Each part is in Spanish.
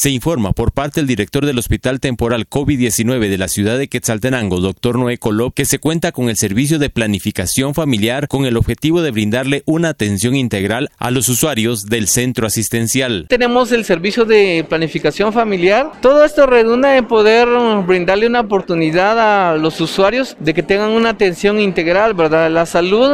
Se informa por parte del director del Hospital Temporal COVID-19 de la ciudad de Quetzaltenango, doctor Noé Colop, que se cuenta con el servicio de planificación familiar con el objetivo de brindarle una atención integral a los usuarios del centro asistencial. Tenemos el servicio de planificación familiar. Todo esto redunda en poder brindarle una oportunidad a los usuarios de que tengan una atención integral, ¿verdad? La salud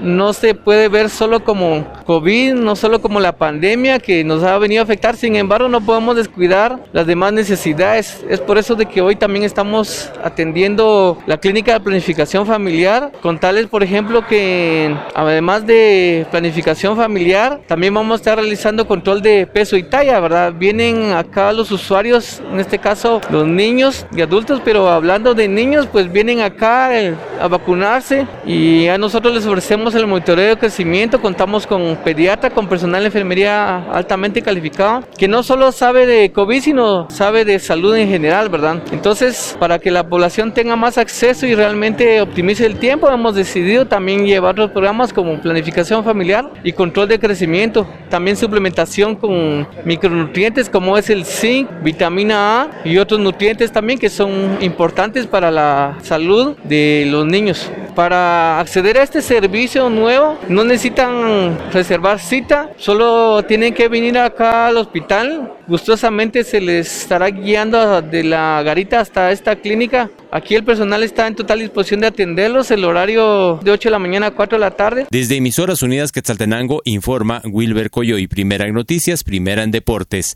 no se puede ver solo como COVID, no solo como la pandemia que nos ha venido a afectar, sin embargo no podemos descuidar las demás necesidades. Es por eso de que hoy también estamos atendiendo la clínica de planificación familiar, con tales por ejemplo que además de planificación familiar, también vamos a estar realizando control de peso y talla, ¿verdad? Vienen acá los usuarios, en este caso los niños y adultos, pero hablando de niños, pues vienen acá eh, a vacunarse y a nosotros les ofrecemos el monitoreo de crecimiento, contamos con pediatra, con personal de enfermería altamente calificado, que no solo sabe de COVID, sino sabe de salud en general, ¿verdad? Entonces, para que la población tenga más acceso y realmente optimice el tiempo, hemos decidido también llevar otros programas como planificación familiar y control de crecimiento, también suplementación con micronutrientes como es el zinc, vitamina A y otros nutrientes también que son importantes para la salud de los niños. Para acceder a este servicio nuevo no necesitan reservar cita, solo tienen que venir acá al hospital. Gustosamente se les estará guiando de la garita hasta esta clínica. Aquí el personal está en total disposición de atenderlos, el horario de 8 de la mañana a 4 de la tarde. Desde Emisoras Unidas Quetzaltenango informa Wilber Coyo y Primera en Noticias, Primera en Deportes.